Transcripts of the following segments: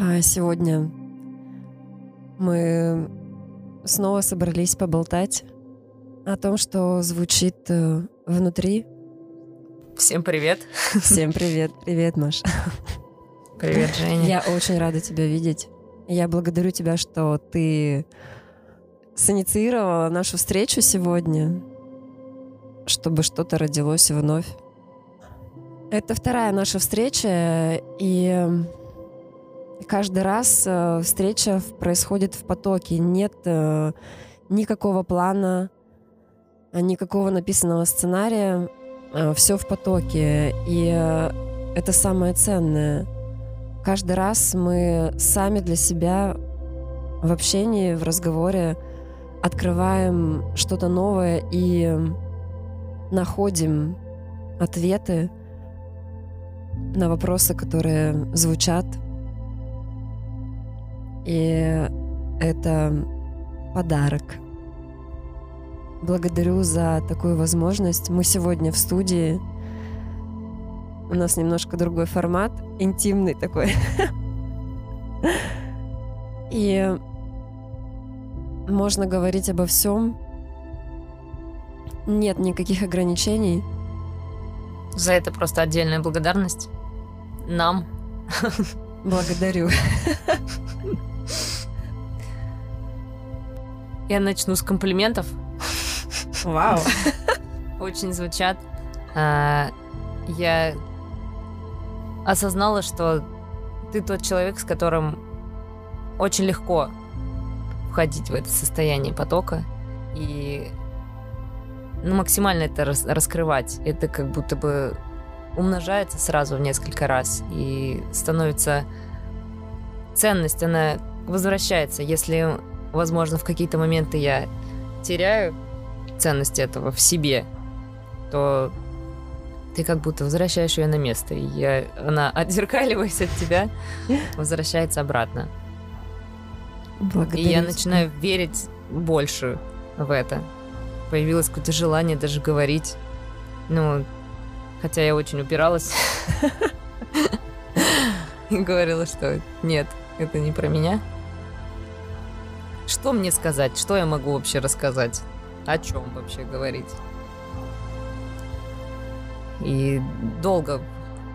А сегодня мы снова собрались поболтать о том, что звучит э, внутри. Всем привет. Всем привет. Привет, Маш. Привет, Женя. Я очень рада тебя видеть. Я благодарю тебя, что ты синициировала нашу встречу сегодня, чтобы что-то родилось вновь. Это вторая наша встреча, и каждый раз э, встреча происходит в потоке. Нет э, никакого плана, никакого написанного сценария. Э, все в потоке. И это самое ценное. Каждый раз мы сами для себя в общении, в разговоре открываем что-то новое и находим ответы на вопросы, которые звучат и это подарок. Благодарю за такую возможность. Мы сегодня в студии. У нас немножко другой формат, интимный такой. И можно говорить обо всем. Нет никаких ограничений. За это просто отдельная благодарность нам. Благодарю. Я начну с комплиментов. Вау. Очень звучат. А, я осознала, что ты тот человек, с которым очень легко входить в это состояние потока и ну, максимально это рас раскрывать. Это как будто бы умножается сразу в несколько раз и становится ценность, она возвращается, если возможно, в какие-то моменты я теряю ценность этого в себе, то ты как будто возвращаешь ее на место. И я, она, отзеркаливаясь от тебя, возвращается обратно. Благодарю и я начинаю верить больше в это. Появилось какое-то желание даже говорить. Ну, хотя я очень упиралась. И говорила, что нет, это не про меня. Что мне сказать? Что я могу вообще рассказать? О чем вообще говорить? И долго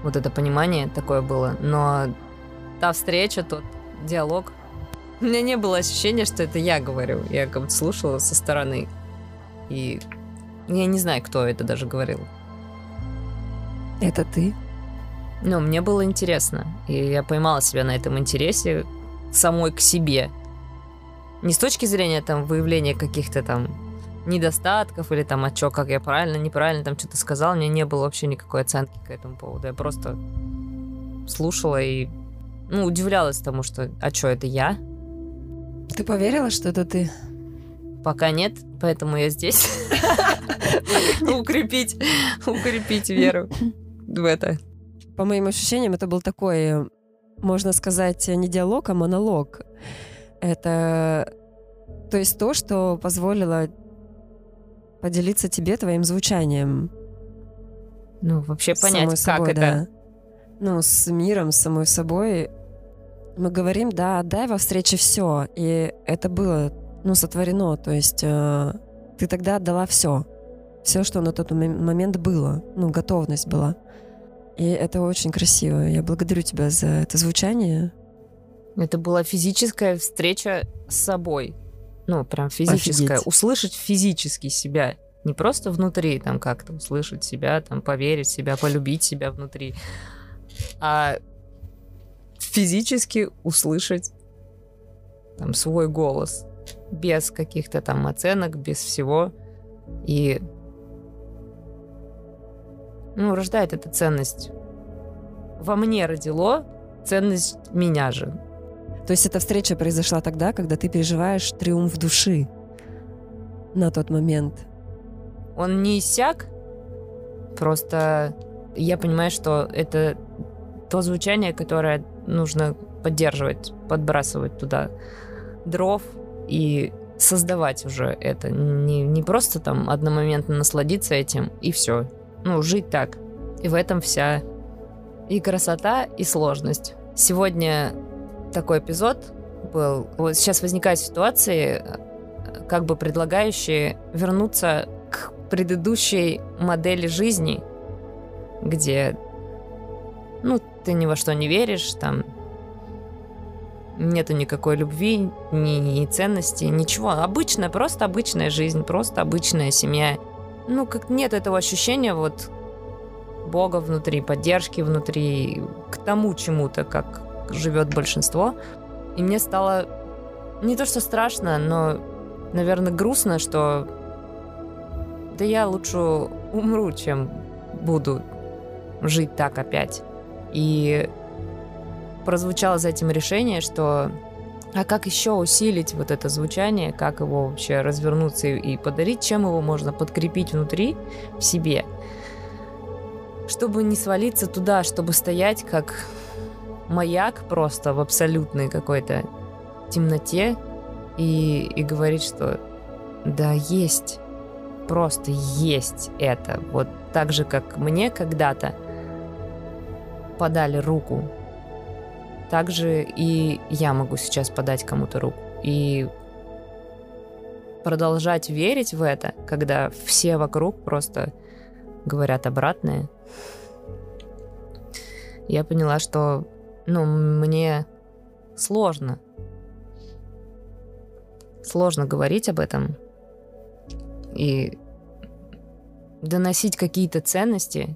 вот это понимание такое было. Но та встреча, тот диалог, у меня не было ощущения, что это я говорю. Я как будто слушала со стороны. И я не знаю, кто это даже говорил. Это ты? Ну, мне было интересно. И я поймала себя на этом интересе самой к себе. Не с точки зрения там выявления каких-то там недостатков или там, а что, как я правильно, неправильно там что-то сказал, у меня не было вообще никакой оценки к этому поводу. Я просто слушала и, ну, удивлялась тому, что, а что, это я? Ты поверила, что это ты? Пока нет, поэтому я здесь. Укрепить, укрепить веру в это. По моим ощущениям, это был такой, можно сказать, не диалог, а монолог. Это то есть то, что позволило поделиться тебе твоим звучанием. Ну, вообще понять, как собой, это. Да. Ну, с миром, с самой собой. Мы говорим, да, отдай во встрече все. И это было, ну, сотворено. То есть э, ты тогда отдала все. Все, что на тот момент было. Ну, готовность была. И это очень красиво. Я благодарю тебя за это звучание. Это была физическая встреча с собой. Ну, прям физическая. Офигеть. Услышать физически себя. Не просто внутри, там как-то услышать себя, там поверить в себя, полюбить себя внутри. А физически услышать там свой голос. Без каких-то там оценок, без всего. И ну, рождает эта ценность. Во мне родило ценность меня же. То есть эта встреча произошла тогда, когда ты переживаешь триумф души на тот момент. Он не иссяк, просто я понимаю, что это то звучание, которое нужно поддерживать, подбрасывать туда дров и создавать уже это. Не, не просто там одномоментно насладиться этим и все. Ну, жить так. И в этом вся и красота, и сложность. Сегодня такой эпизод был. Вот сейчас возникают ситуации, как бы предлагающие вернуться к предыдущей модели жизни, где, ну, ты ни во что не веришь, там нету никакой любви, ни, ни ценности, ничего. Обычная, просто обычная жизнь, просто обычная семья. Ну, как нет этого ощущения вот Бога внутри, поддержки внутри, к тому чему-то, как живет большинство. И мне стало не то что страшно, но, наверное, грустно, что да я лучше умру, чем буду жить так опять. И прозвучало за этим решение, что а как еще усилить вот это звучание, как его вообще развернуться и, подарить, чем его можно подкрепить внутри в себе, чтобы не свалиться туда, чтобы стоять как маяк просто в абсолютной какой-то темноте и, и говорить, что да, есть, просто есть это. Вот так же, как мне когда-то подали руку также и я могу сейчас подать кому-то руку. И продолжать верить в это, когда все вокруг просто говорят обратное. Я поняла, что ну, мне сложно. Сложно говорить об этом и доносить какие-то ценности,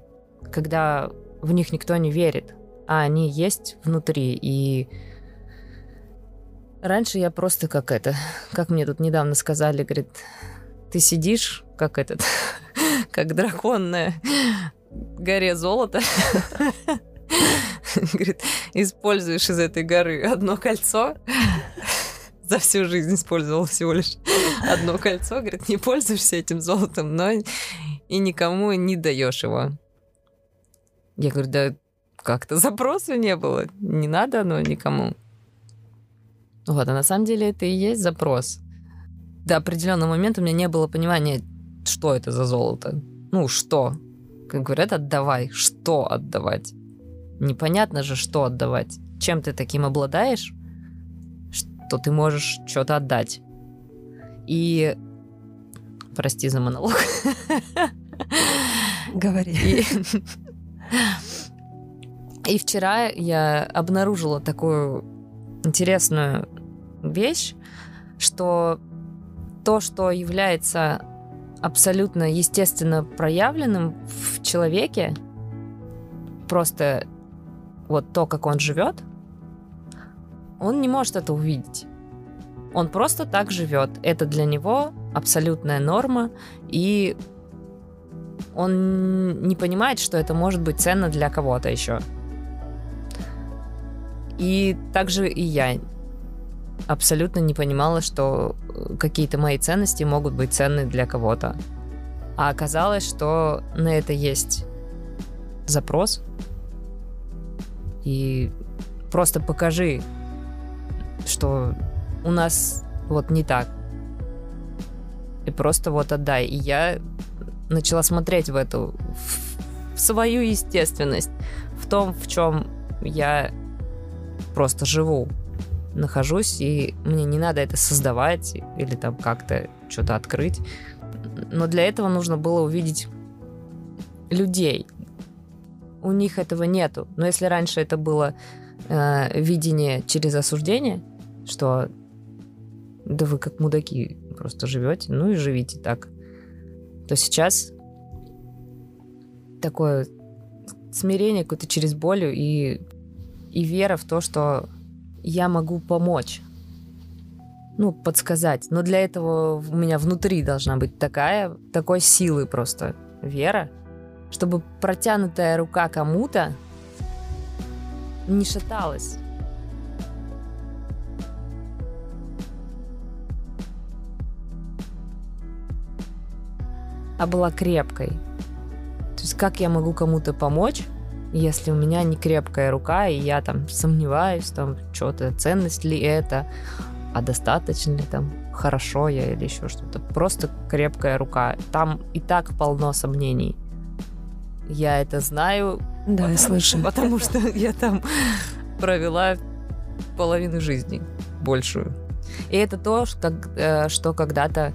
когда в них никто не верит а они есть внутри. И раньше я просто как это, как мне тут недавно сказали, говорит, ты сидишь, как этот, как дракон на горе золота. Говорит, используешь из этой горы одно кольцо. За всю жизнь использовал всего лишь одно кольцо. Говорит, не пользуешься этим золотом, но и никому не даешь его. Я говорю, да как-то запроса не было. Не надо оно никому. Вот, а на самом деле это и есть запрос. До определенного момента у меня не было понимания, что это за золото. Ну, что? Как говорят, отдавай. Что отдавать? Непонятно же, что отдавать. Чем ты таким обладаешь, что ты можешь что-то отдать. И... Прости за монолог. Говори. И... И вчера я обнаружила такую интересную вещь, что то, что является абсолютно естественно проявленным в человеке, просто вот то, как он живет, он не может это увидеть. Он просто так живет. Это для него абсолютная норма, и он не понимает, что это может быть ценно для кого-то еще. И также и я абсолютно не понимала, что э, какие-то мои ценности могут быть ценны для кого-то. А оказалось, что на это есть запрос. И просто покажи, что у нас вот не так. И просто вот отдай. И я начала смотреть в эту, в свою естественность, в том, в чем я просто живу, нахожусь, и мне не надо это создавать или там как-то что-то открыть. Но для этого нужно было увидеть людей. У них этого нету. Но если раньше это было э, видение через осуждение, что да вы как мудаки просто живете, ну и живите так, то сейчас такое смирение какое-то через боль и и вера в то, что я могу помочь, ну, подсказать. Но для этого у меня внутри должна быть такая, такой силы просто вера, чтобы протянутая рука кому-то не шаталась. а была крепкой. То есть как я могу кому-то помочь, если у меня не крепкая рука, и я там сомневаюсь, там, что-то, ценность ли это, а достаточно ли там, хорошо я или еще что-то. Просто крепкая рука. Там и так полно сомнений. Я это знаю. Да, я слышу. Потому что я там провела половину жизни, большую. И это то, что, э, что когда-то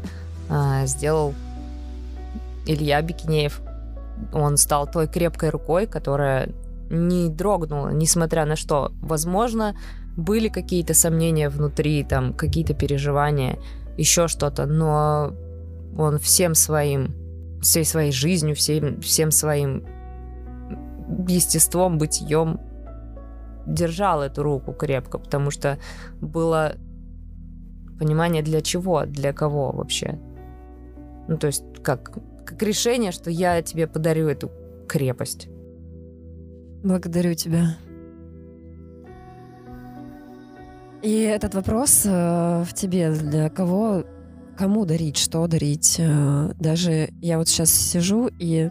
э, сделал Илья Бикинеев. Он стал той крепкой рукой, которая не дрогнула, несмотря на что. Возможно, были какие-то сомнения внутри, там, какие-то переживания, еще что-то, но он всем своим, всей своей жизнью, всем, всем своим естеством, бытием держал эту руку крепко, потому что было понимание для чего, для кого вообще. Ну, то есть как, как решение, что я тебе подарю эту крепость. Благодарю тебя. И этот вопрос э, в тебе, для кого, кому дарить, что дарить. Э, даже я вот сейчас сижу и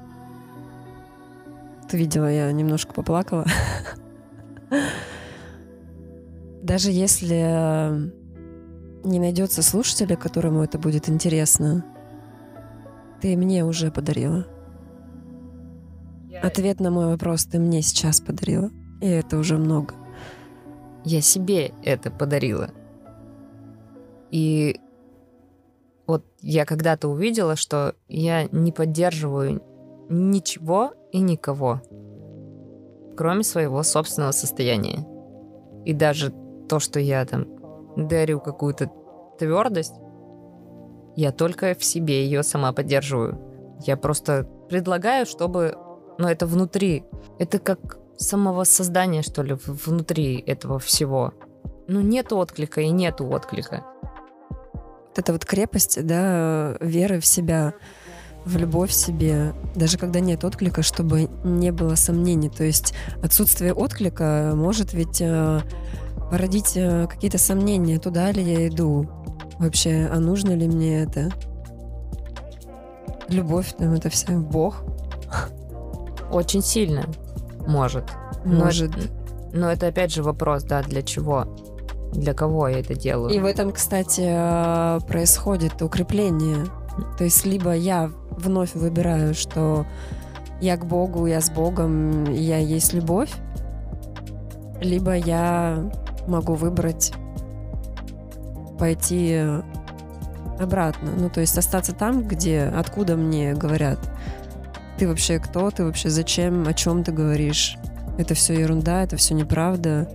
ты видела, я немножко поплакала. Даже если не найдется слушателя, которому это будет интересно, ты мне уже подарила. Ответ на мой вопрос ты мне сейчас подарила. И это уже много. Я себе это подарила. И вот я когда-то увидела, что я не поддерживаю ничего и никого, кроме своего собственного состояния. И даже то, что я там дарю какую-то твердость, я только в себе ее сама поддерживаю. Я просто предлагаю, чтобы... Ну, это внутри. Это как самого создания, что ли, внутри этого всего. Ну, нет отклика и нету отклика. Эта вот крепость, да, веры в себя, в любовь себе, даже когда нет отклика, чтобы не было сомнений. То есть отсутствие отклика может ведь э, породить э, какие-то сомнения, туда ли я иду, вообще, а нужно ли мне это? Любовь, там это все, Бог. Очень сильно может. Может. Но, но это опять же вопрос, да, для чего? Для кого я это делаю? И в этом, кстати, э, происходит укрепление. То есть либо я вновь выбираю, что я к Богу, я с Богом, я есть любовь, либо я могу выбрать пойти обратно. Ну, то есть остаться там, где, откуда мне говорят, ты вообще кто, ты вообще зачем, о чем ты говоришь. Это все ерунда, это все неправда.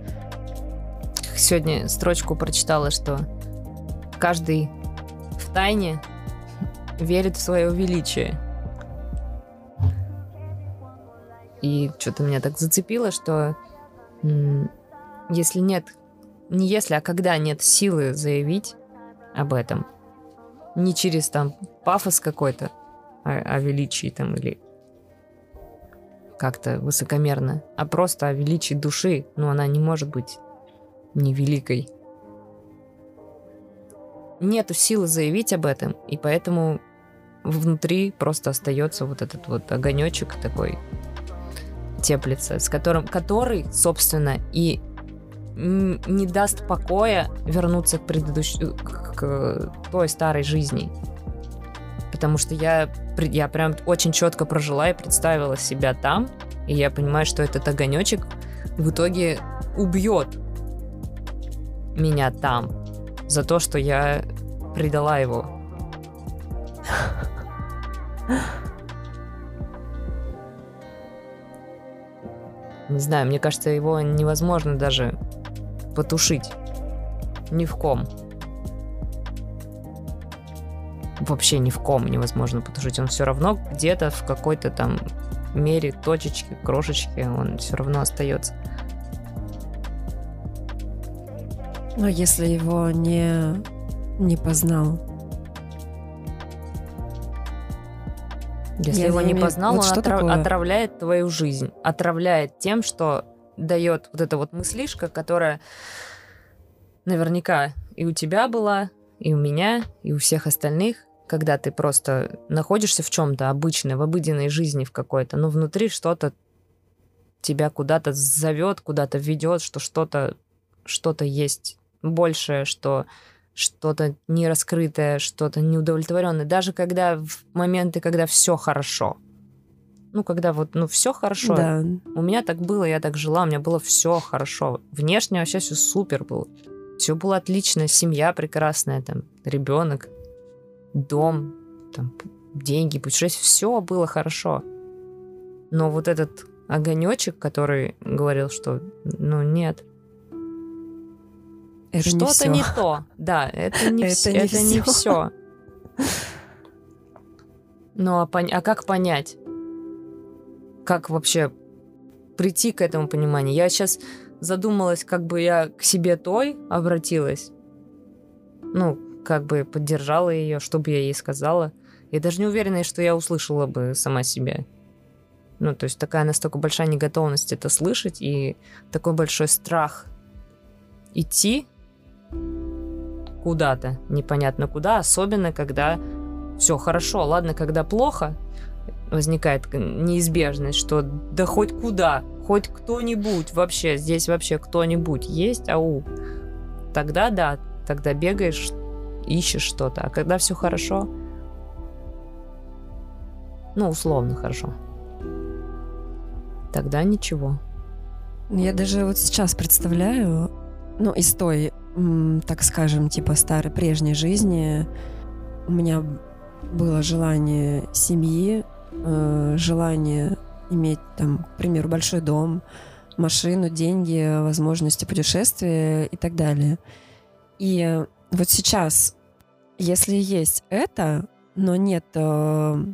Сегодня строчку прочитала, что каждый в тайне верит в свое величие. И что-то меня так зацепило, что если нет, не если, а когда нет силы заявить об этом, не через там пафос какой-то о, о величии там или как-то высокомерно, а просто о величии души, но она не может быть невеликой. Нету силы заявить об этом, и поэтому внутри просто остается вот этот вот огонечек такой теплится, с которым, который, собственно, и не даст покоя вернуться к предыдущей, к, к той старой жизни. Потому что я, я прям очень четко прожила и представила себя там, и я понимаю, что этот огонечек в итоге убьет меня там за то, что я предала его. Не знаю, мне кажется, его невозможно даже потушить. Ни в ком. Вообще ни в ком невозможно потушить. Он все равно где-то в какой-то там мере, точечке, крошечке, он все равно остается. Но если его не, не познал, Если я его не познал, вот он отрав... отравляет твою жизнь. Отравляет тем, что дает вот эта вот мыслишка, которая наверняка и у тебя была, и у меня, и у всех остальных, когда ты просто находишься в чем-то обычно, в обыденной жизни в какой-то, но внутри что-то тебя куда-то зовет, куда-то ведет, что что-то что-то есть большее, что что-то нераскрытое, что-то неудовлетворенное. Даже когда в моменты, когда все хорошо. Ну, когда вот, ну, все хорошо. Да. У меня так было, я так жила, у меня было все хорошо. Внешне вообще все супер было. Все было отлично, семья прекрасная, там, ребенок, дом, там, деньги, путешествия, все было хорошо. Но вот этот огонечек, который говорил, что, ну, нет, Это не что-то всё. не то. Да, это не Это все. не Это не всё. все. Ну, а, пон- а как понять? Как вообще прийти к этому пониманию? Я сейчас задумалась, как бы я к себе той обратилась. Ну, как бы поддержала ее, что бы я ей сказала. Я даже не уверена, что я услышала бы сама себя. Ну, то есть такая настолько большая неготовность это слышать и такой большой страх идти куда-то, непонятно куда, особенно когда все хорошо. Ладно, когда плохо, возникает неизбежность, что да хоть куда, хоть кто-нибудь вообще, здесь вообще кто-нибудь есть, ау. Тогда да, тогда бегаешь, ищешь что-то. А когда все хорошо, ну, условно хорошо, тогда ничего. Я даже вот сейчас представляю, ну, из той, так скажем, типа старой прежней жизни, у меня было желание семьи, э, желание иметь там, к примеру, большой дом, машину, деньги, возможности путешествия и так далее. И вот сейчас, если есть это, но нет э,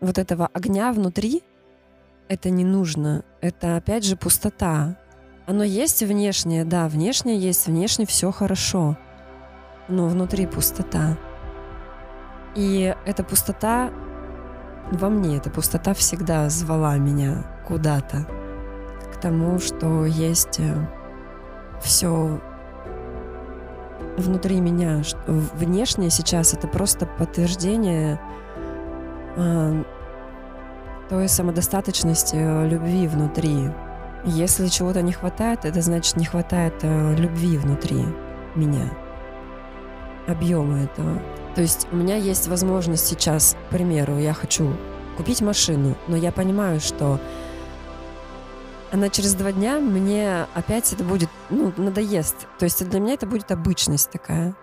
вот этого огня внутри, это не нужно. Это опять же пустота. Оно есть внешнее, да, внешнее есть, внешне все хорошо. Но внутри пустота. И эта пустота во мне, эта пустота всегда звала меня куда-то. К тому, что есть все внутри меня. Внешнее сейчас это просто подтверждение э, той самодостаточности э, любви внутри. Если чего-то не хватает, это значит не хватает э, любви внутри меня, объема этого. То есть у меня есть возможность сейчас, к примеру, я хочу купить машину, но я понимаю, что она через два дня мне опять это будет, ну, надоест. То есть для меня это будет обычность такая.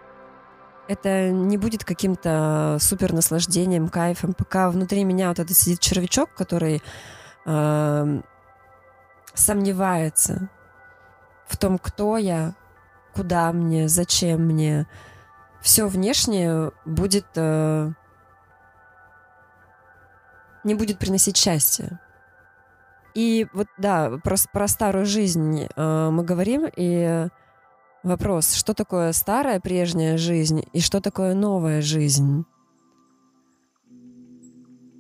Это не будет каким-то супер наслаждением, кайфом, пока внутри меня вот этот сидит червячок, который э, сомневается в том, кто я, куда мне, зачем мне. Все внешнее будет э, не будет приносить счастье. И вот да, про, про старую жизнь э, мы говорим, и вопрос, что такое старая прежняя жизнь и что такое новая жизнь?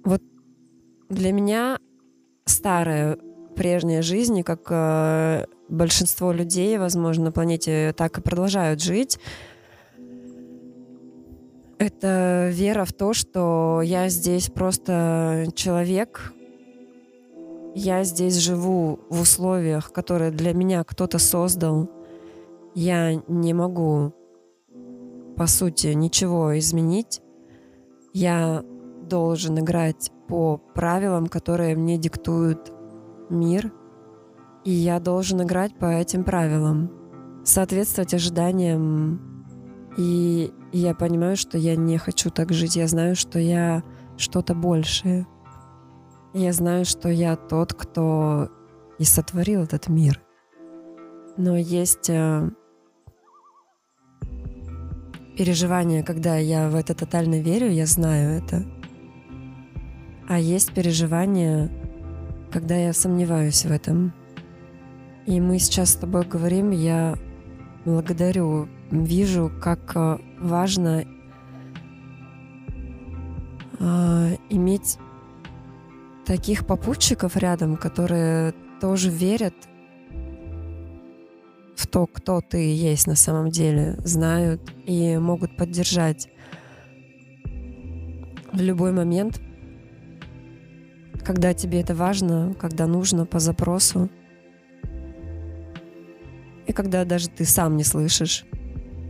Вот для меня старая прежняя жизнь, и как э, большинство людей, возможно, на планете так и продолжают жить, это вера в то, что я здесь просто человек, я здесь живу в условиях, которые для меня кто-то создал. Я не могу, по сути, ничего изменить. Я должен играть по правилам, которые мне диктует мир. И я должен играть по этим правилам, соответствовать ожиданиям. И я понимаю, что я не хочу так жить. Я знаю, что я что-то большее. Я знаю, что я тот, кто и сотворил этот мир. Но есть э, переживание, когда я в это тотально верю, я знаю это. А есть переживание, когда я сомневаюсь в этом. И мы сейчас с тобой говорим, я благодарю, вижу, как э, важно э, иметь таких попутчиков рядом, которые тоже верят в то, кто ты есть на самом деле, знают и могут поддержать в любой момент, когда тебе это важно, когда нужно, по запросу. И когда даже ты сам не слышишь,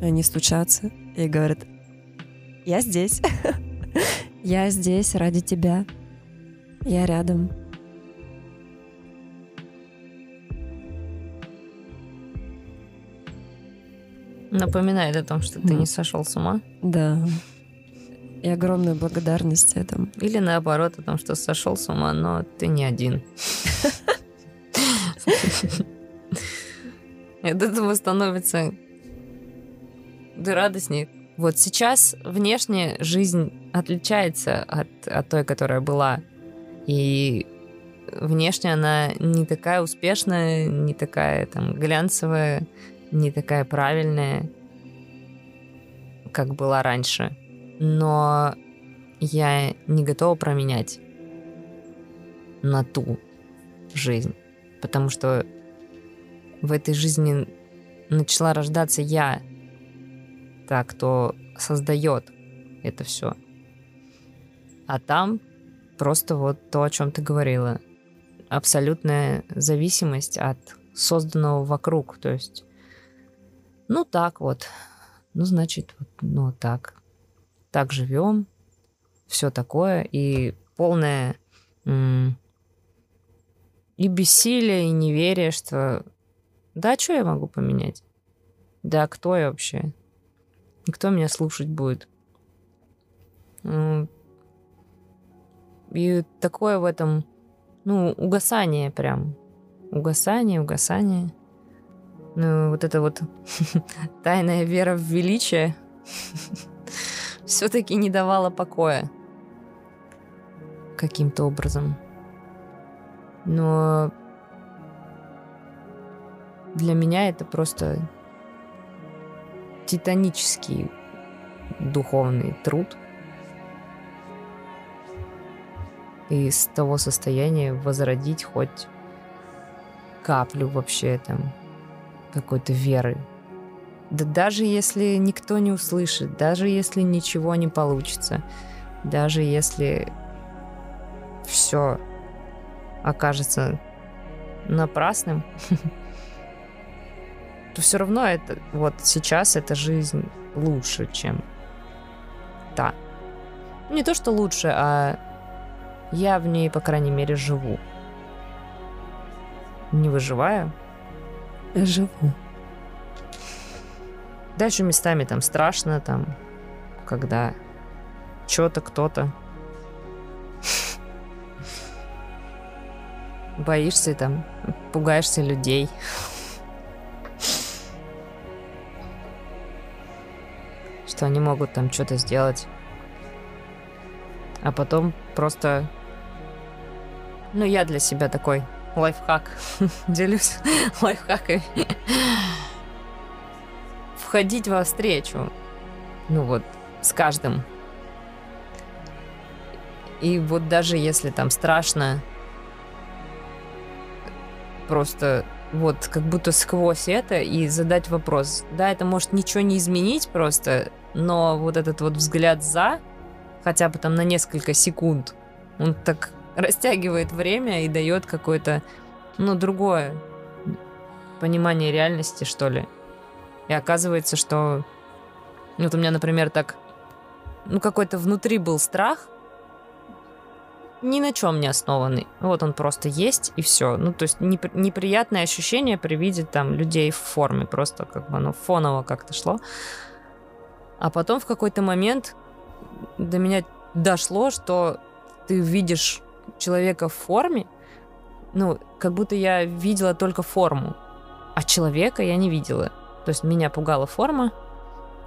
они стучатся и говорят, я здесь, я здесь ради тебя. Я рядом. Напоминает о том, что ты не сошел с ума. Да. И огромная благодарность этому. Или наоборот, о том, что сошел с ума, но ты не один. От этого становится да радостнее. Вот сейчас внешне жизнь отличается от, от той, которая была. И внешне она не такая успешная, не такая там глянцевая, не такая правильная, как была раньше. Но я не готова променять на ту жизнь. Потому что в этой жизни начала рождаться я, та, кто создает это все. А там просто вот то, о чем ты говорила. Абсолютная зависимость от созданного вокруг. То есть, ну так вот. Ну, значит, ну так. Так живем. Все такое. И полное и бессилие, и неверие, что да, что я могу поменять? Да, кто я вообще? И кто меня слушать будет? И такое в этом, ну, угасание прям. Угасание, угасание. Ну, вот это вот тайная вера в величие все-таки не давала покоя каким-то образом. Но для меня это просто титанический духовный труд. И с того состояния возродить хоть каплю вообще там какой-то веры. Да даже если никто не услышит, даже если ничего не получится, даже если все окажется напрасным, то все равно это вот сейчас эта жизнь лучше, чем та. Не то, что лучше, а я в ней, по крайней мере, живу. Не выживаю. Живу. Да, еще местами там страшно, там, когда что-то, кто-то. Боишься там, пугаешься людей. что они могут там что-то сделать. А потом просто... Ну, я для себя такой лайфхак. Делюсь лайфхаками. Входить во встречу. Ну вот, с каждым. И вот даже если там страшно, просто вот как будто сквозь это и задать вопрос. Да, это может ничего не изменить просто, но вот этот вот взгляд за, хотя бы там на несколько секунд, он так растягивает время и дает какое-то, ну, другое понимание реальности, что ли. И оказывается, что... Вот у меня, например, так... Ну, какой-то внутри был страх, ни на чем не основанный. Вот он просто есть, и все. Ну, то есть неп- неприятное ощущение при виде там людей в форме. Просто как бы оно фоново как-то шло. А потом в какой-то момент до меня дошло, что ты видишь человека в форме, ну, как будто я видела только форму, а человека я не видела. То есть меня пугала форма,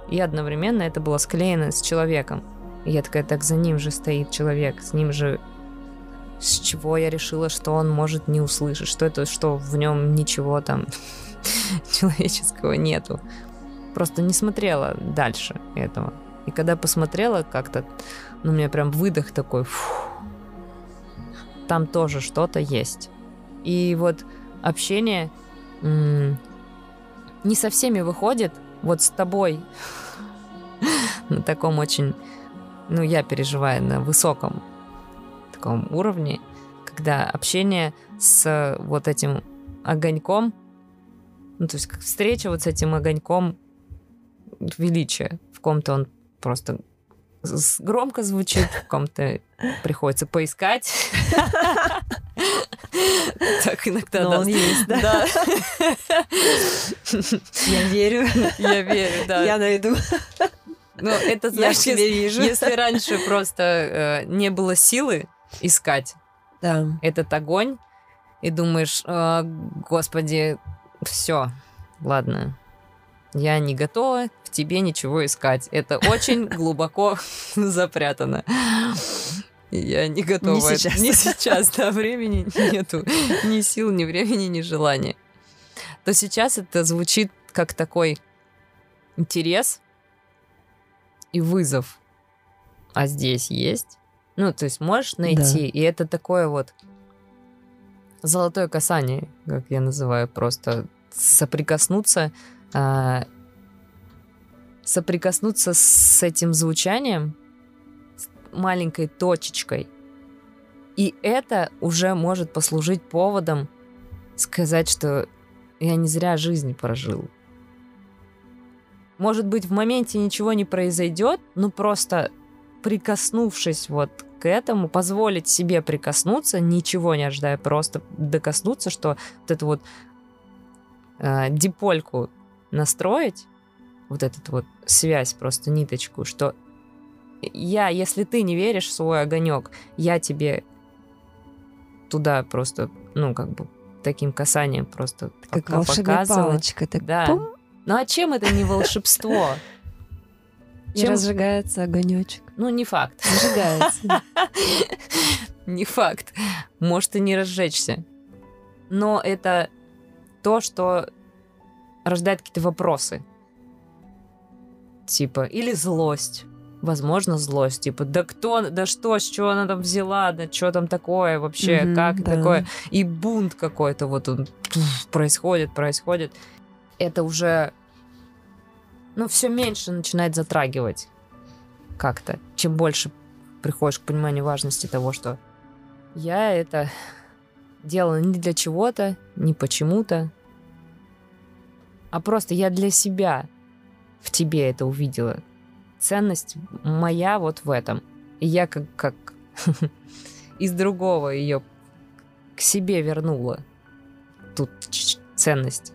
и одновременно это было склеено с человеком. И я такая, так за ним же стоит человек, с ним же с чего я решила, что он может не услышать, что это, что в нем ничего там человеческого нету. Просто не смотрела дальше этого. И когда посмотрела как-то, ну, у меня прям выдох такой, фу, там тоже что-то есть. И вот общение не со всеми выходит, вот с тобой на таком очень, ну, я переживаю на высоком таком уровне, когда общение с вот этим огоньком, ну, то есть встреча вот с этим огоньком величия, в ком-то он просто громко звучит, в ком-то приходится поискать. Так иногда, Но он есть, да? Я верю. я верю, да. Я найду. Ну, это, знаешь, если- вижу. если раньше просто э, не было силы искать этот огонь, и думаешь, «А, господи, все, ладно, я не готова в тебе ничего искать. Это очень глубоко запрятано. Я не готова. Не сейчас. Не сейчас, да, времени нету. Ни сил, ни времени, ни желания. То сейчас это звучит как такой интерес и вызов. А здесь есть. Ну, то есть можешь найти, и это такое вот золотое касание, как я называю, просто соприкоснуться, а, соприкоснуться с этим звучанием, с маленькой точечкой. И это уже может послужить поводом сказать, что я не зря жизнь прожил. Может быть, в моменте ничего не произойдет, но просто прикоснувшись вот к этому, позволить себе прикоснуться, ничего не ожидая, просто докоснуться, что вот эту вот э, дипольку настроить, вот эту вот связь, просто ниточку, что я, если ты не веришь в свой огонек, я тебе туда просто, ну, как бы таким касанием просто Как волшебная показываю. палочка. Так Да. пум, Ну а чем это не волшебство? и Чем- разжигается огонечек. Ну, не факт. Зажигается. Не факт. Может и не разжечься. Но это то, что рождает какие-то вопросы. Типа, или злость. Возможно, злость. Типа, да кто, да что, с чего она там взяла, да что там такое вообще, Мгм, как да. такое. И бунт какой-то вот он туф, происходит, происходит. Это уже, ну, все меньше начинает затрагивать как-то. Чем больше приходишь к пониманию важности того, что я это делала не для чего-то, не почему-то, а просто я для себя в тебе это увидела. Ценность моя вот в этом. И я как, как из другого ее к себе вернула. Тут ценность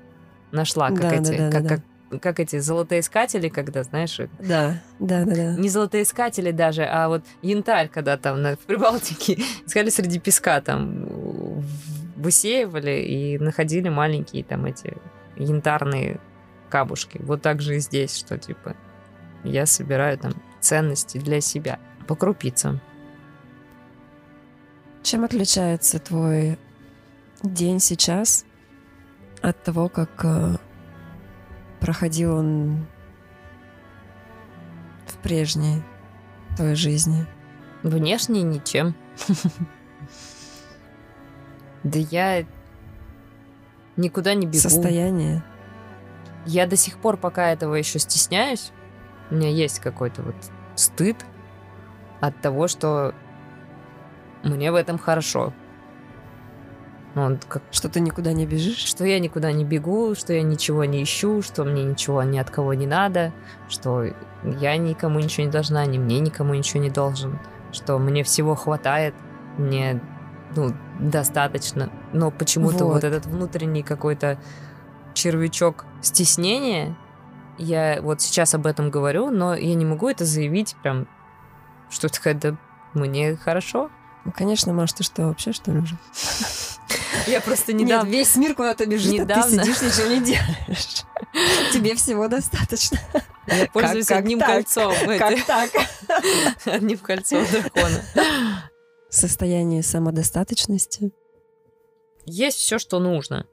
нашла, как Да, эти, да, да, как, да. как, как эти золотоискатели, когда, знаешь, их Да, да, да, да. не золотоискатели даже, а вот янтарь, когда там на, в Прибалтике искали среди песка, там в- высеивали и находили маленькие там эти янтарные камушки. Вот так же и здесь, что типа я собираю там ценности для себя по крупицам. Чем отличается твой день сейчас от того, как э, проходил он в прежней твоей жизни? Внешне ничем. Да я никуда не бегу. Состояние? Я до сих пор пока этого еще стесняюсь. У меня есть какой-то вот стыд от того, что мне в этом хорошо. Он как, Что ты никуда не бежишь? что я никуда не бегу, что я ничего не ищу, что мне ничего ни от кого не надо, что я никому ничего не должна, ни мне никому ничего не должен, что мне всего хватает, мне ну, достаточно. Но почему-то вот. Вот. этот внутренний какой-то червячок стеснения, я вот сейчас об этом говорю, но я не могу это заявить прям, что такая, да мне хорошо. Ну, конечно, Маш, ты что, вообще, что ли, уже? Я просто Нет, недавно... весь мир куда-то бежит, Недавно. а ты сидишь, ничего не делаешь. Тебе всего достаточно. Я пользуюсь как одним так? кольцом. эти- Как так? Одним кольцом дракона. Состояние самодостаточности. Есть все, что нужно.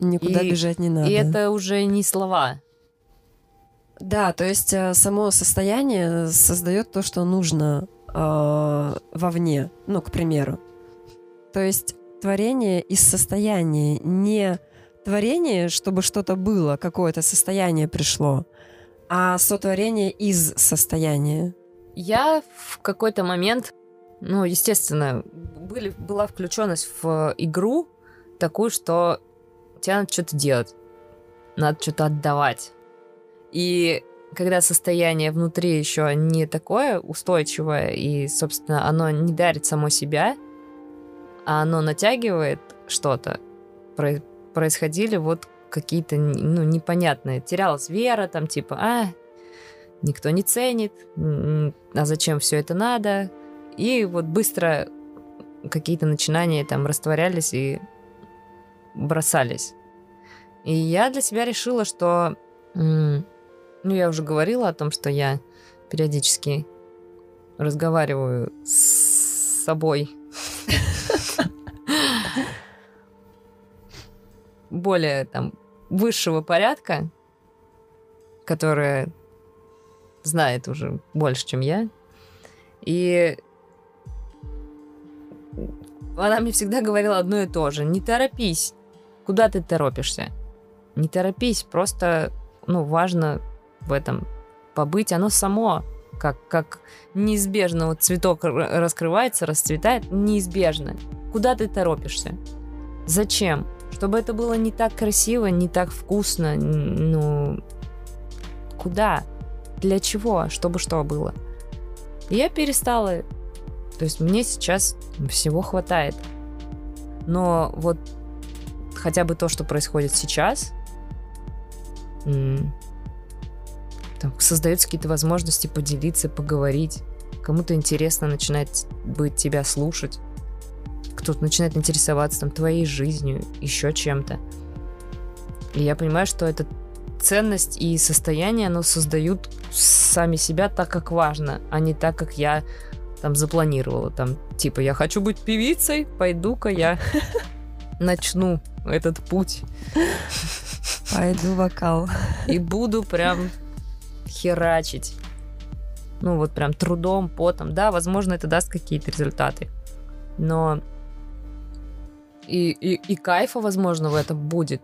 Никуда И- бежать не надо. И это уже не слова. Да, то есть э, само состояние создает то, что нужно э, вовне, ну, к примеру. То есть творение из состояния, не творение, чтобы что-то было, какое-то состояние пришло, а сотворение из состояния. Я в какой-то момент, ну, естественно, были, была включенность в игру такую, что тебе надо что-то делать, надо что-то отдавать. И когда состояние внутри еще не такое устойчивое, и, собственно, оно не дарит само себя, а оно натягивает что-то, происходили вот какие-то ну, непонятные. Терялась вера, там типа, а, никто не ценит, а зачем все это надо? И вот быстро какие-то начинания там растворялись и бросались. И я для себя решила, что... Ну, я уже говорила о том, что я периодически разговариваю с собой. Более там высшего порядка, которая знает уже больше, чем я. И она мне всегда говорила одно и то же. Не торопись. Куда ты торопишься? Не торопись, просто, ну, важно в этом побыть. Оно само, как, как неизбежно, вот цветок раскрывается, расцветает, неизбежно. Куда ты торопишься? Зачем? Чтобы это было не так красиво, не так вкусно, ну, куда? Для чего? Чтобы что было? Я перестала. То есть мне сейчас всего хватает. Но вот хотя бы то, что происходит сейчас, там, создаются какие-то возможности поделиться, поговорить. Кому-то интересно начинает быть тебя слушать. Кто-то начинает интересоваться там твоей жизнью, еще чем-то. И я понимаю, что эта ценность и состояние, оно создают сами себя так, как важно, а не так, как я там запланировала. Там, типа, я хочу быть певицей, пойду-ка я начну этот путь. Пойду вокал. И буду прям херачить. Ну, вот прям трудом, потом. Да, возможно, это даст какие-то результаты. Но и, и, и кайфа, возможно, в этом будет.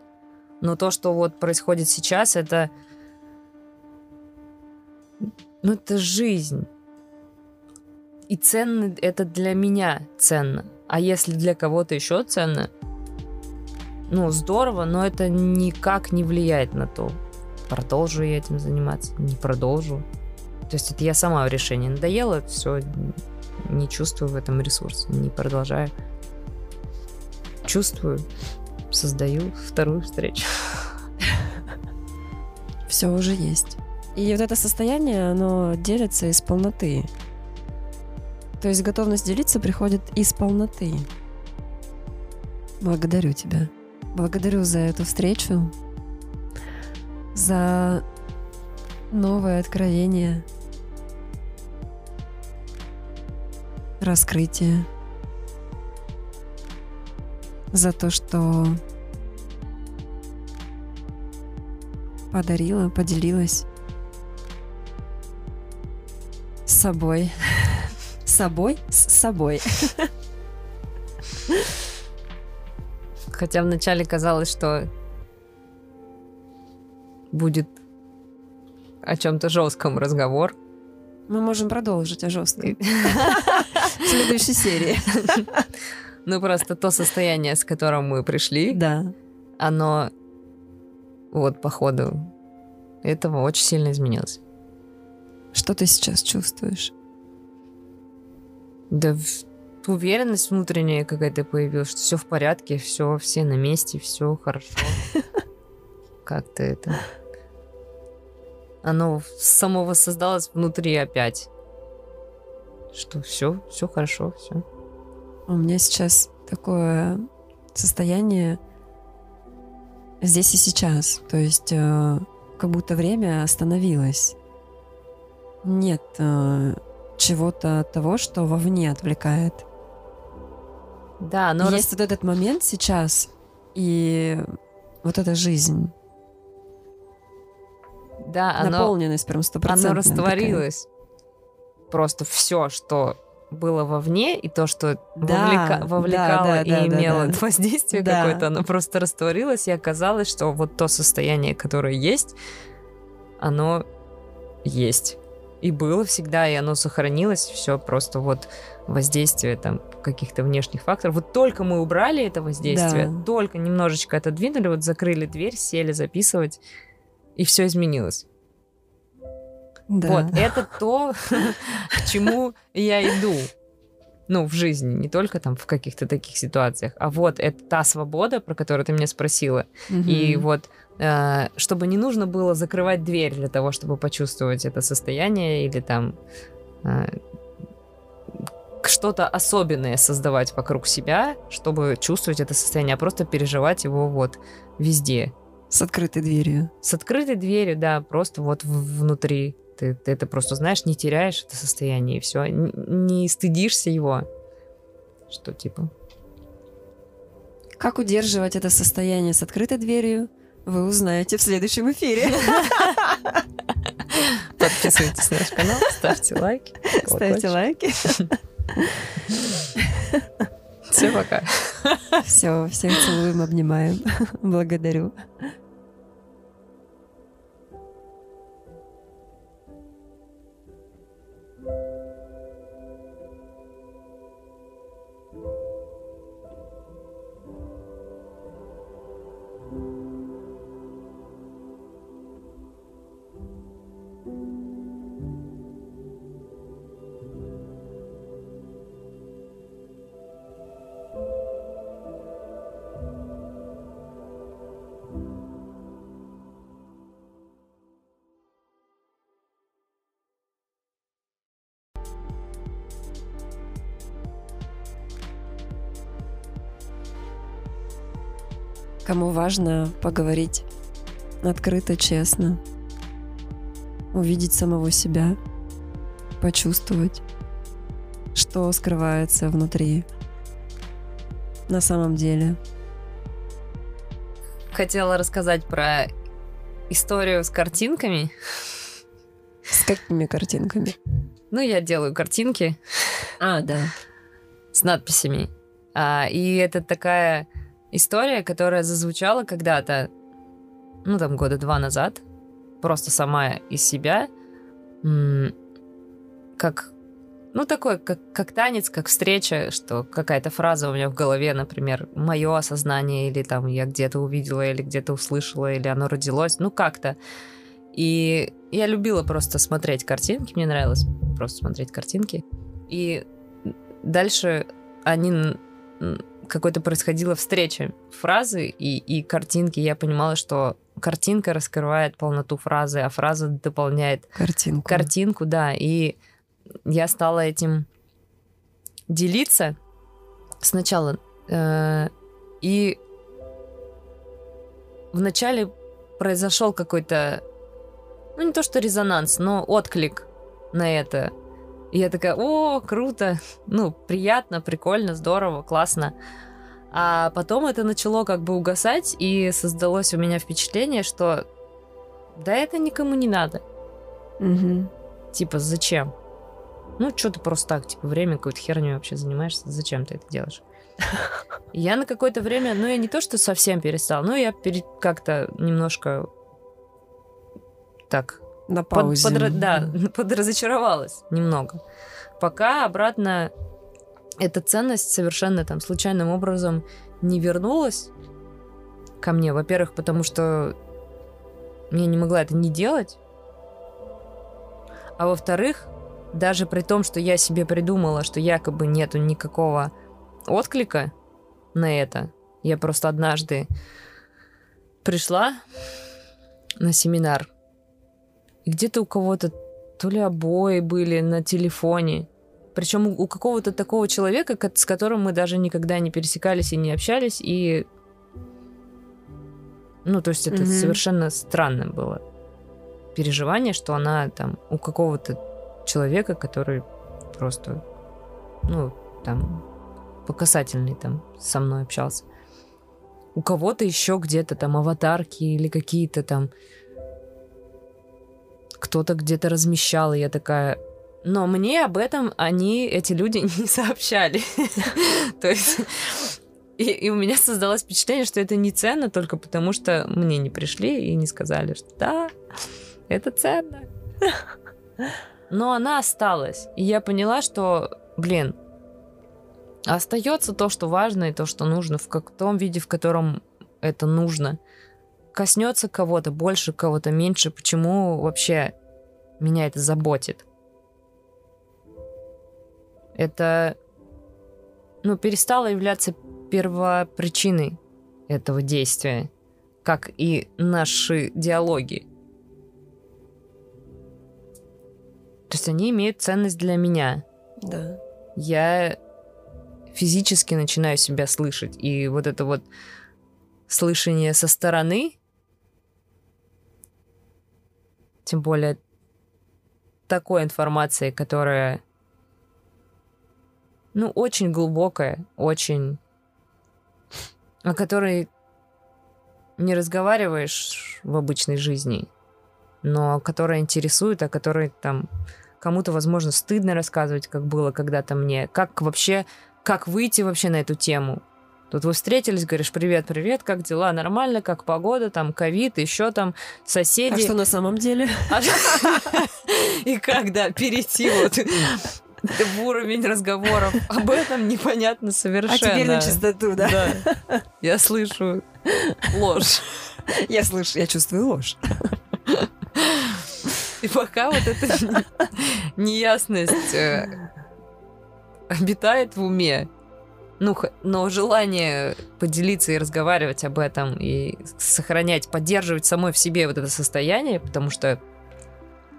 Но то, что вот происходит сейчас, это... Ну, это жизнь. И ценно это для меня ценно. А если для кого-то еще ценно, ну, здорово, но это никак не влияет на то, продолжу я этим заниматься, не продолжу. То есть это я сама в решении. Надоело, все, не чувствую в этом ресурс, не продолжаю. Чувствую, создаю вторую встречу. Все уже есть. И вот это состояние, оно делится из полноты. То есть готовность делиться приходит из полноты. Благодарю тебя. Благодарю за эту встречу, за новое откровение, раскрытие, за то, что подарила, поделилась собой. С собой? С собой. Хотя вначале казалось, что будет о чем-то жестком разговор. Мы можем продолжить о жестком. В следующей серии. Ну, просто то состояние, с которым мы пришли, да. оно вот по ходу этого очень сильно изменилось. Что ты сейчас чувствуешь? Да уверенность внутренняя какая-то появилась, что все в порядке, все, все на месте, все хорошо. Как-то это... Оно само воссоздалось внутри опять. Что все, все хорошо, все. У меня сейчас такое состояние здесь и сейчас. То есть э, как будто время остановилось. Нет э, чего-то того, что вовне отвлекает. Да, но... Есть рас... вот этот момент сейчас и вот эта жизнь. Да, оно... Наполненность прям стопроцентная. Оно растворилось. Такая. Просто все, что было вовне, и то, что да, вовлека... вовлекало да, да, и да, имело да, да. воздействие да. какое-то, оно просто растворилось, и оказалось, что вот то состояние, которое есть, оно есть. И было всегда, и оно сохранилось, все просто вот воздействие там каких-то внешних факторов. Вот только мы убрали это воздействие, да. только немножечко отодвинули, вот закрыли дверь, сели записывать, и все изменилось. Да. Вот, это то, к чему я иду. Ну, в жизни, не только там в каких-то таких ситуациях. А вот это та свобода, про которую ты меня спросила. Мгм. И вот, чтобы не нужно было закрывать дверь для того, чтобы почувствовать это состояние или там э, что-то особенное создавать вокруг себя, чтобы чувствовать это состояние, а просто переживать его вот везде. С открытой дверью. С открытой дверью, да, просто вот внутри. Ты, ты это просто знаешь, не теряешь это состояние, и все. Не стыдишься его. Что типа? Как удерживать это состояние с открытой дверью, вы узнаете в следующем эфире. Подписывайтесь на наш канал, ставьте лайки. Ставьте лайки. Все, пока. Все, всех целуем, обнимаем. Благодарю. Кому важно поговорить открыто, честно, увидеть самого себя, почувствовать, что скрывается внутри на самом деле. Хотела рассказать про историю с картинками. С какими картинками? Ну, я делаю картинки А, да. с надписями. А, и это такая история, которая зазвучала когда-то, ну, там, года два назад, просто сама из себя, как, ну, такой, как, как танец, как встреча, что какая-то фраза у меня в голове, например, мое осознание, или там я где-то увидела, или где-то услышала, или оно родилось, ну, как-то. И я любила просто смотреть картинки, мне нравилось просто смотреть картинки. И дальше они какой-то происходила встреча фразы и, и картинки. Я понимала, что картинка раскрывает полноту фразы, а фраза дополняет Картинку. картинку, да. И я стала этим делиться сначала. э, и вначале произошел какой-то, ну не то что резонанс, но отклик на это. И я такая, о, круто, ну, приятно, прикольно, здорово, классно. А потом это начало как бы угасать, и создалось у меня впечатление, что да это никому не надо. Мгм. Типа, зачем? Ну, что ты просто так, типа, время какой-то херней вообще занимаешься, зачем ты это делаешь? Я на какое-то время, ну, я не то, что совсем перестал, но я пере- как-то немножко так На под- паузе. подра- да, подразочаровалась немного. Пока обратно эта ценность совершенно там случайным образом не вернулась ко мне. Во-первых, потому что я не могла это не делать. А во-вторых, даже при том, что я себе придумала, что якобы нету никакого отклика на это, я просто однажды пришла на семинар, и где-то у кого-то то ли обои были на телефоне, причем у, какого-то такого человека, с которым мы даже никогда не пересекались и не общались, и ну, то есть это Мгм. совершенно странно было переживание, что она там у какого-то человека, который просто, ну, там, по касательной там со мной общался. У кого-то еще где-то там аватарки или какие-то там кто-то где-то размещал, и я такая... Но мне об этом они, эти люди, не сообщали. То есть... И, и у меня создалось впечатление, что это не ценно только потому, что мне не пришли и не сказали, что да, это ценно. Но она осталась. И я поняла, что, блин, остается то, что важно, и то, что нужно, в том виде, в котором это нужно. Коснется кого-то больше, кого-то меньше. Почему вообще меня это заботит. Это, ну, перестало являться первопричиной этого действия, как и наши диалоги. То есть они имеют ценность для меня. Да. Я физически начинаю себя слышать. И вот это вот слышание со стороны, тем более такой информации, которая, ну, очень глубокая, очень... о которой не разговариваешь в обычной жизни, но которая интересует, о которой там кому-то, возможно, стыдно рассказывать, как было когда-то мне, как вообще, как выйти вообще на эту тему. Тут вы встретились, говоришь, привет, привет, как дела, нормально, как погода, там, ковид, еще там, соседи. А что на самом деле? А И когда перейти вот в уровень разговоров об этом непонятно совершенно. А теперь на чистоту, да? Да. Я слышу ложь. Я слышу, я чувствую ложь. И пока вот эта неясность э, обитает в уме, ну, но желание поделиться и разговаривать об этом, и сохранять, поддерживать самой в себе вот это состояние, потому что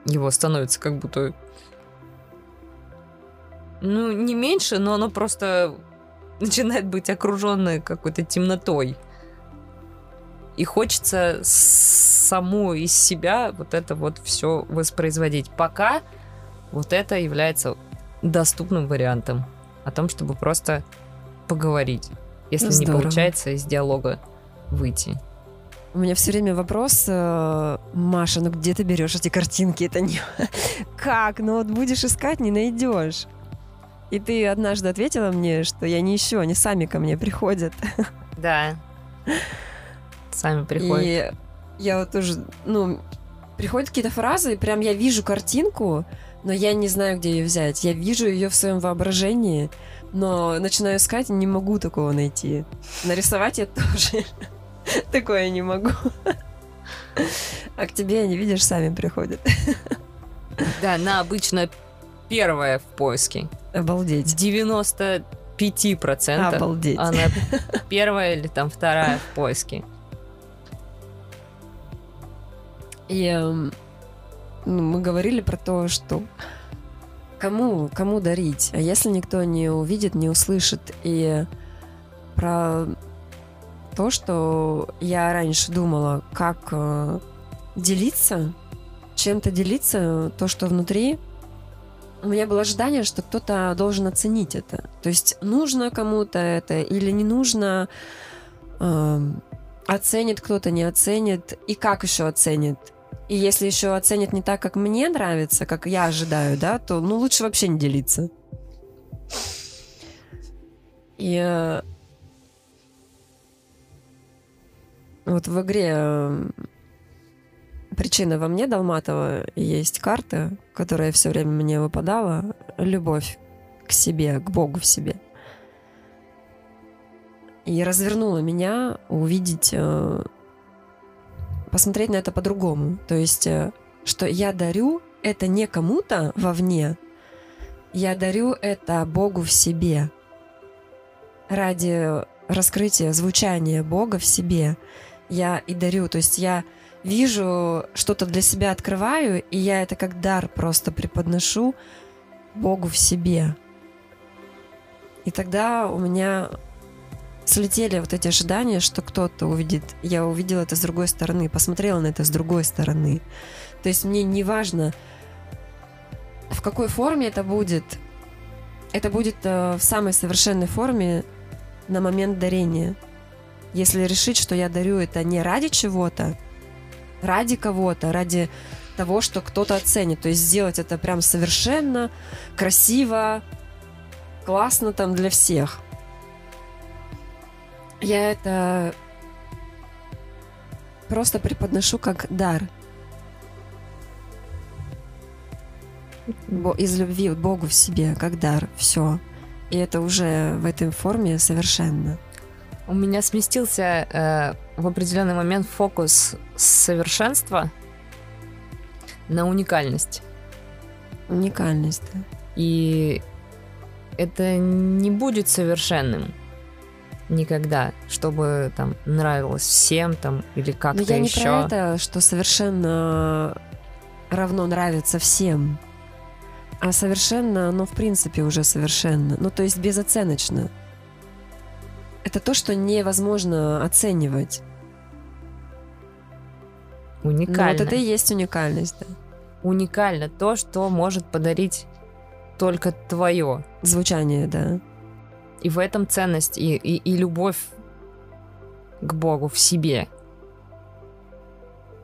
его становится как будто... Ну, не меньше, но оно просто начинает быть окруженное какой-то темнотой. И хочется саму из себя вот это вот все воспроизводить. Пока вот это является доступным вариантом о том, чтобы просто поговорить, если Здорово. не получается из диалога выйти. У меня все время вопрос, э, Маша, ну где ты берешь эти картинки? Это не... Как? Ну вот будешь искать, не найдешь. И ты однажды ответила мне, что я не ищу, они сами ко мне приходят. Да. Сами приходят. И я вот тоже, ну, приходят какие-то фразы, и прям я вижу картинку, но я не знаю, где ее взять. Я вижу ее в своем воображении, но начинаю искать, не могу такого найти. Нарисовать я тоже такое не могу. А к тебе они, видишь, сами приходят. Да, на обычно первое в поиске. Обалдеть. 95%. Обалдеть. Она первая или там вторая в поиске. И эм, ну, мы говорили про то, что кому, кому дарить, а если никто не увидит, не услышит. И про то, что я раньше думала, как э, делиться, чем-то делиться, то, что внутри, у меня было ожидание, что кто-то должен оценить это. То есть нужно кому-то это или не нужно, э, оценит кто-то, не оценит, и как еще оценит. И если еще оценят не так, как мне нравится, как я ожидаю, да, то ну лучше вообще не делиться. И э, вот в игре э, причина во мне Долматова есть карта, которая все время мне выпадала. Любовь к себе, к Богу в себе. И развернула меня увидеть э, посмотреть на это по-другому. То есть, э, что я дарю это не кому-то вовне, я дарю это Богу в себе. Ради раскрытия звучания Бога в себе я и дарю. То есть я вижу, что-то для себя открываю, и я это как дар просто преподношу Богу в себе. И тогда у меня слетели вот эти ожидания, что кто-то увидит. Я увидела это с другой стороны, посмотрела на это с другой стороны. То есть мне не важно, в какой форме это будет. Это будет э, в самой совершенной форме на момент дарения. Если решить, что я дарю это не ради чего-то, ради кого-то, ради того, что кто-то оценит. То есть сделать это прям совершенно красиво, классно там для всех – я это просто преподношу как дар. Из любви к Богу в себе, как дар. Все. И это уже в этой форме совершенно. У меня сместился э, в определенный момент фокус с совершенства на уникальность. Уникальность, да. И это не будет совершенным никогда, чтобы там нравилось всем там или как-то Но я не еще. про это, что совершенно равно нравится всем, а совершенно, оно в принципе уже совершенно. Ну, то есть безоценочно. Это то, что невозможно оценивать. Уникально. Ну, вот это и есть уникальность, да. Уникально то, что может подарить только твое. Звучание, да. И в этом ценность и, и, и любовь к Богу в себе.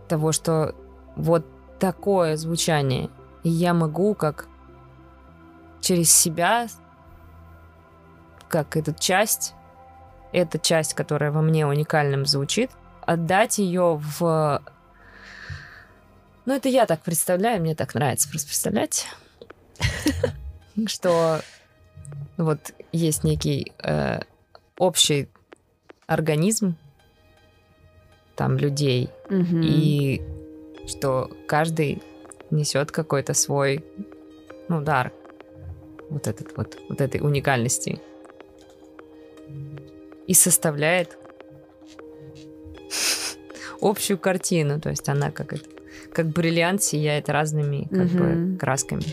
Того, что вот такое звучание. И я могу как через себя, как эту часть, эта часть, которая во мне уникальным звучит, отдать ее в... Ну, это я так представляю, мне так нравится просто представлять, что вот есть некий э, общий организм там людей, Мгм. и что каждый несет какой-то свой ну, дар вот этот вот, вот этой уникальности и составляет общую картину, то есть она как это- как бриллиант сияет разными как бы Мгм. красками.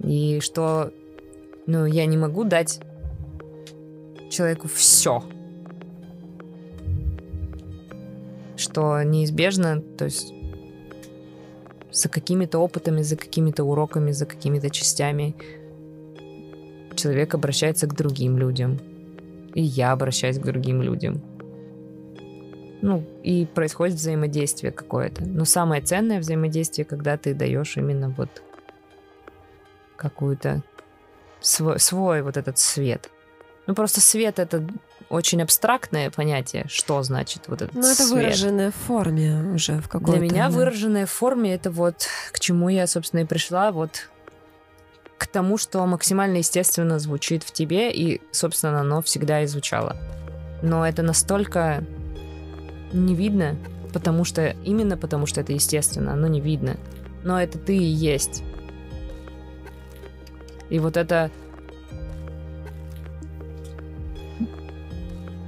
И что, ну, я не могу дать человеку все. Что неизбежно, то есть за какими-то опытами, за какими-то уроками, за какими-то частями человек обращается к другим людям. И я обращаюсь к другим людям. Ну, и происходит взаимодействие какое-то. Но самое ценное взаимодействие, когда ты даешь именно вот какую-то свой, свой вот этот свет. Ну, просто свет это очень абстрактное понятие, что значит вот этот Ну, это свет. выраженное в форме уже в какой-то. Для меня да. выраженная в форме это вот к чему я, собственно, и пришла, вот к тому, что максимально естественно звучит в тебе, и, собственно, оно всегда и звучало. Но это настолько не видно, потому что именно потому что это естественно, оно не видно. Но это ты и есть. И вот это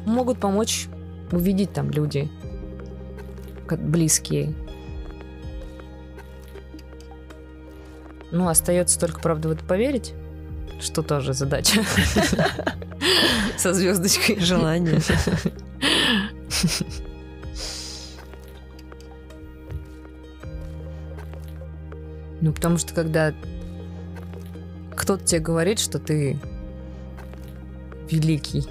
могут помочь увидеть там люди, как близкие. Ну, остается только, правда, в это поверить, что тоже задача. Со звездочкой. Желание. Ну, потому что когда кто-то тебе говорит, что ты великий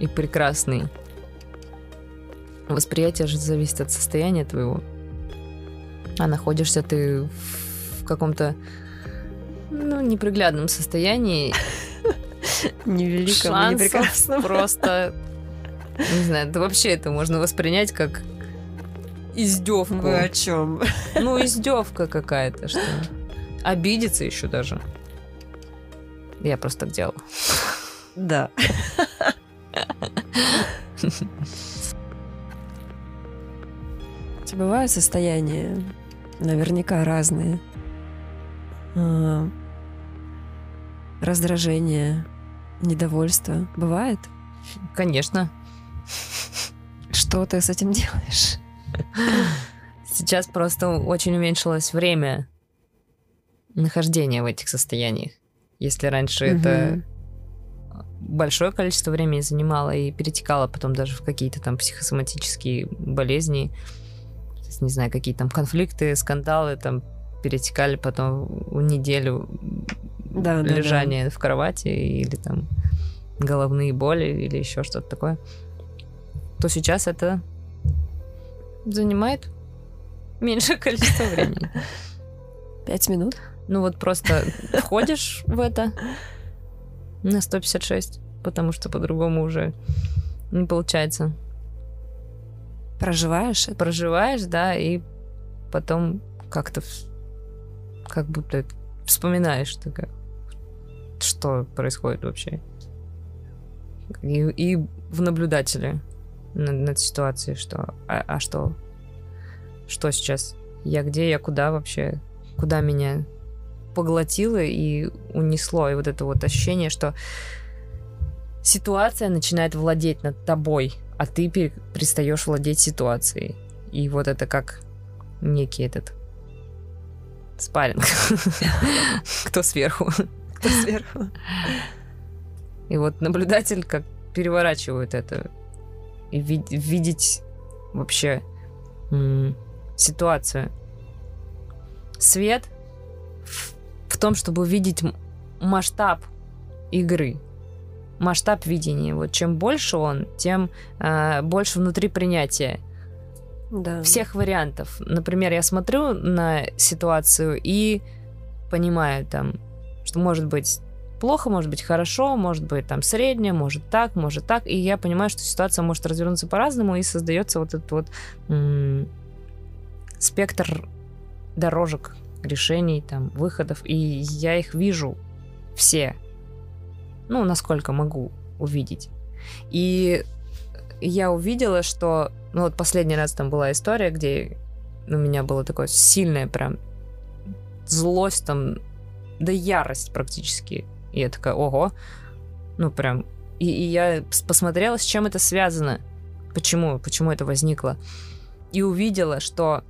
и прекрасный, восприятие же зависит от состояния твоего. А находишься ты в каком-то ну, неприглядном состоянии. Невеликом непрекрасном. просто... Не знаю, да вообще это можно воспринять как издевку. Вы о чем? Ну, издевка какая-то, что обидеться еще даже. Я просто так делала. Да. У тебя бывают состояния, наверняка разные. А, Раздражение, недовольство. Бывает? Конечно. Что ты с этим делаешь? Сейчас просто очень уменьшилось время нахождения в этих состояниях. Если раньше это большое количество времени занимало и перетекало потом даже в какие-то там психосоматические болезни, то есть, не знаю, какие там конфликты, скандалы там перетекали потом в неделю Да, да, да. лежания в кровати или там головные боли или еще что-то такое, то сейчас это занимает меньшее количество времени. Пять минут? Ну вот просто входишь в это на 156, потому что по-другому уже не получается. Проживаешь это? Проживаешь, да, и потом как-то как будто вспоминаешь, такая, что происходит вообще. И, и в наблюдателе над, над ситуацией, что а, а что? Что сейчас? Я где, я куда вообще? Куда меня поглотило и унесло. И вот это вот ощущение, что ситуация начинает владеть над тобой, а ты перестаешь владеть ситуацией. И вот это как некий этот спарринг. Кто сверху? Кто сверху? И вот наблюдатель как переворачивает это. И видеть вообще ситуацию. Свет в том, чтобы увидеть масштаб игры, масштаб видения. Вот чем больше он, тем э, больше внутри принятия да. всех вариантов. Например, я смотрю на ситуацию и понимаю там, что может быть плохо, может быть хорошо, может быть там среднее, может так, может так. И я понимаю, что ситуация может развернуться по-разному, и создается вот этот вот м- спектр дорожек, решений, там, выходов. И я их вижу все. Ну, насколько могу увидеть. И я увидела, что... Ну, вот последний раз там была история, где у меня было такое сильное прям злость там, да ярость практически и я такая, ого. Ну, прям. И, и я посмотрела, с чем это связано. Почему? Почему это возникло? И увидела, что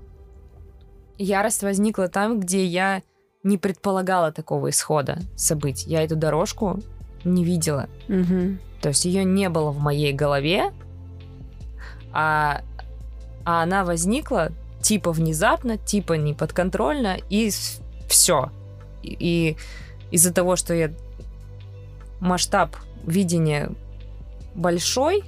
ярость возникла там, где я не предполагала такого исхода событий. Я эту дорожку не видела. Угу. То есть ее не было в моей голове, а, а она возникла типа внезапно, типа неподконтрольно, и все. И, и из-за того, что я масштаб видения большой,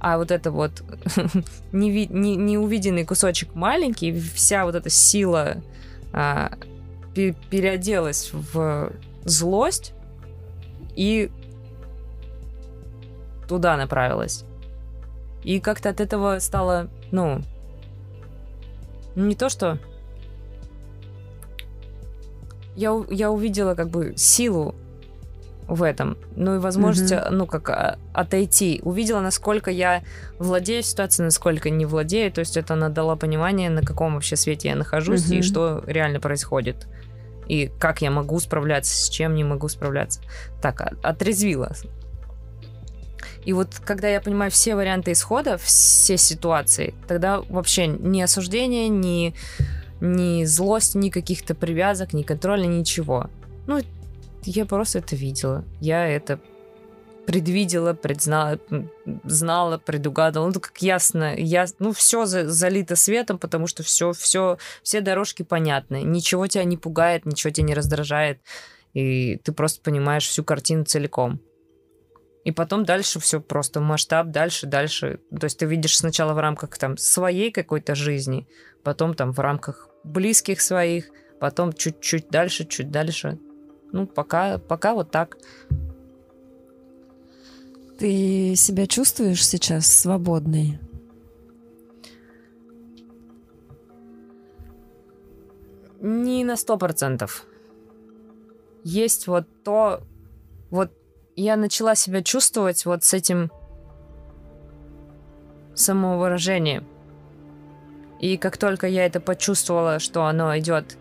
а вот это вот не, не, не увиденный кусочек маленький, вся вот эта сила а, пер, переоделась в злость и туда направилась. И как-то от этого стало, ну, не то что... Я, я увидела как бы силу в этом. Ну и возможность, mm-hmm. ну как а, отойти. Увидела, насколько я владею ситуацией, насколько не владею. То есть это она дала понимание, на каком вообще свете я нахожусь mm-hmm. и что реально происходит. И как я могу справляться, с чем не могу справляться. Так, а, отрезвила. И вот когда я понимаю все варианты исхода, все ситуации, тогда вообще ни осуждение, ни, ни злость, ни каких-то привязок, ни контроля, ничего. Ну, я просто это видела. Я это предвидела, предзнала, знала, предугадывала. Ну, как ясно, я, ну, все за, залито светом, потому что все, все, все дорожки понятны. Ничего тебя не пугает, ничего тебя не раздражает. И ты просто понимаешь всю картину целиком. И потом дальше все просто масштаб, дальше, дальше. То есть ты видишь сначала в рамках там своей какой-то жизни, потом там в рамках близких своих, потом чуть-чуть дальше, чуть дальше. Ну, пока, пока вот так. Ты себя чувствуешь сейчас свободной? Не на сто процентов. Есть вот то... Вот я начала себя чувствовать вот с этим самовыражением. И как только я это почувствовала, что оно идет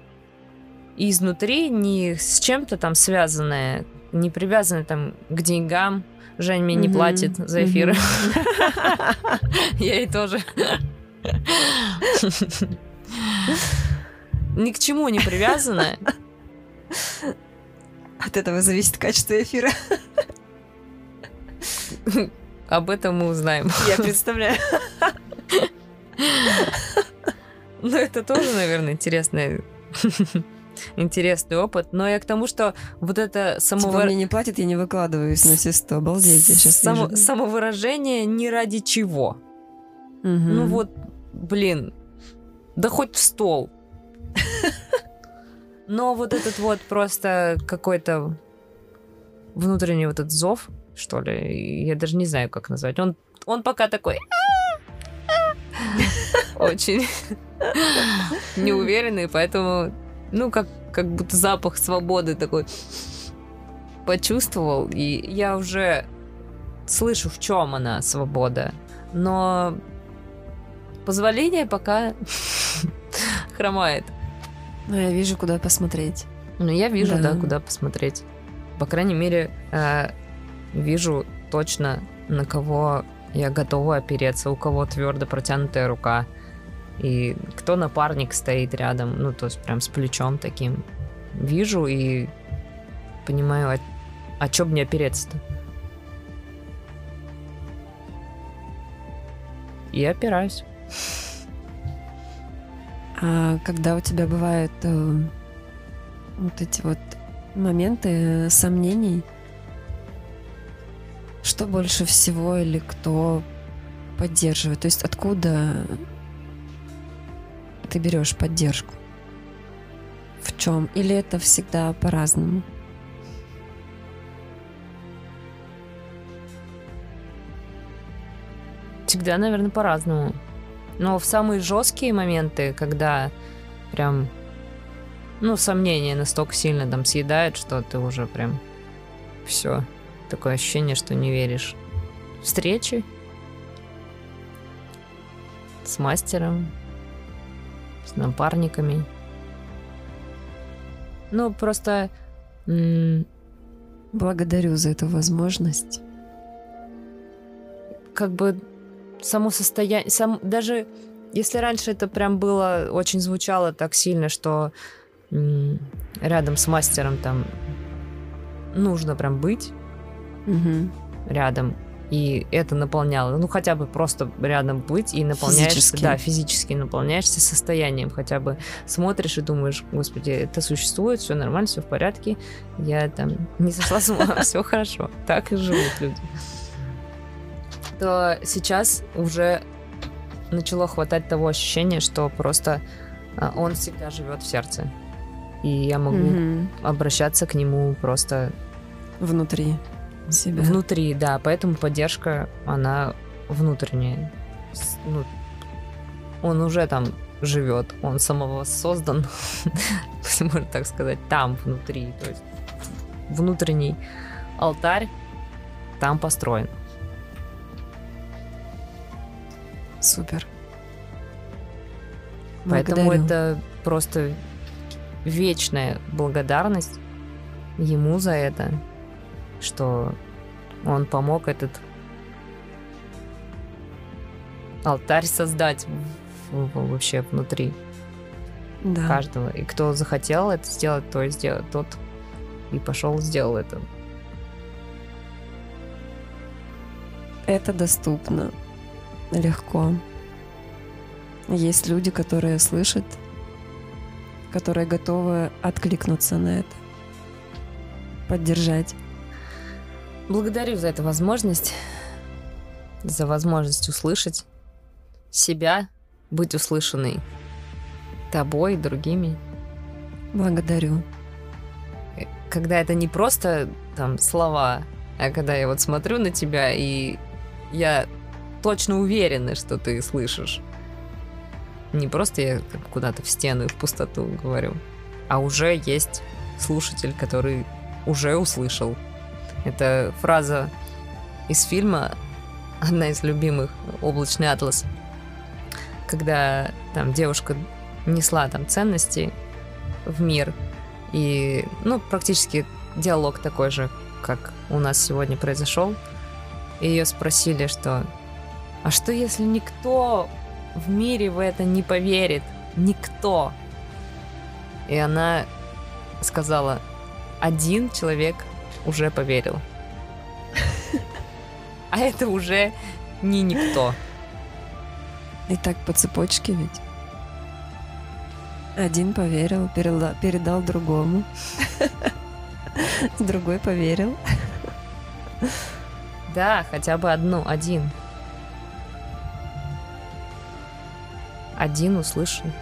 изнутри, не с чем-то там связанное, не привязанное там к деньгам. Жень мне не платит за эфиры. Я ей тоже. Ни к чему не привязанное. От этого зависит качество эфира. Об этом мы узнаем. Я представляю. Ну, это тоже, наверное, интересная интересный опыт. Но я к тому, что вот это самовыражение... Типа мне не платят, я не выкладываюсь на все сто. Обалдеть, я сейчас Само... вижу. Самовыражение не ради чего. Угу. Ну вот, блин, да хоть в стол. Но вот этот вот просто какой-то внутренний вот этот зов, что ли, я даже не знаю, как назвать. Он, он пока такой... Очень неуверенный, поэтому ну, как, как будто запах свободы такой почувствовал. И я уже слышу, в чем она, свобода. Но позволение пока хромает. Но я вижу, куда посмотреть. Ну, я вижу, да, Да. куда посмотреть. По крайней мере, э, вижу точно, на кого я готова опереться, у кого твердо протянутая рука. И кто напарник стоит рядом, ну, то есть прям с плечом таким. Вижу и понимаю, а, а чё мне опереться-то? И опираюсь. А когда у тебя бывают э, вот эти вот моменты э, сомнений, что больше всего или кто поддерживает? То есть откуда ты берешь поддержку? В чем? Или это всегда по-разному? Всегда, наверное, по-разному. Но в самые жесткие моменты, когда прям, ну, сомнения настолько сильно там съедают, что ты уже прям все. Такое ощущение, что не веришь. Встречи с мастером, с напарниками. Ну, просто Благодарю за эту возможность. как бы само состояние, сам, даже если раньше это прям было, очень звучало так сильно, что рядом с мастером там нужно прям быть Мгм. рядом, и это наполняло, ну хотя бы просто рядом быть и наполняешься, Физически. да, физически наполняешься состоянием, хотя бы смотришь и думаешь, господи, это существует, все нормально, все в порядке, я там не сошла с ума, все хорошо, так и живут люди. То сейчас уже начало хватать того ощущения, что просто а, он всегда живет в сердце. И я могу обращаться к нему просто Внутри себя. Внутри, да, поэтому поддержка, она внутренняя. Ну, он уже там живет, он самого создан, можно так сказать, там внутри. То есть внутренний алтарь там построен. Супер. Поэтому Благодарю. это просто вечная благодарность ему за это, что он помог этот алтарь создать вообще внутри да. каждого. И кто захотел это сделать, то и сделать, тот и пошел сделал это. Это доступно. Легко. Есть люди, которые слышат, которые готовы откликнуться на это. Поддержать. Благодарю за эту возможность, за возможность услышать себя, быть услышанной тобой другими. Благодарю. когда это не просто там слова, а когда я вот смотрю на тебя и я точно уверена, что ты слышишь. Не просто я куда-то в стену и в пустоту говорю, а уже есть слушатель, который уже услышал. Это фраза из фильма, одна из любимых, «Облачный атлас», когда там девушка несла там ценности в мир, и, ну, практически диалог такой же, как у нас сегодня произошел. И ее спросили, что «А что, если никто в мире в это не поверит? Никто!» И она сказала «Один человек уже поверил». А это уже не никто. И так по цепочке ведь. Один поверил, передал, передал другому. Другой поверил. Да, хотя бы одну, один. Один услышан.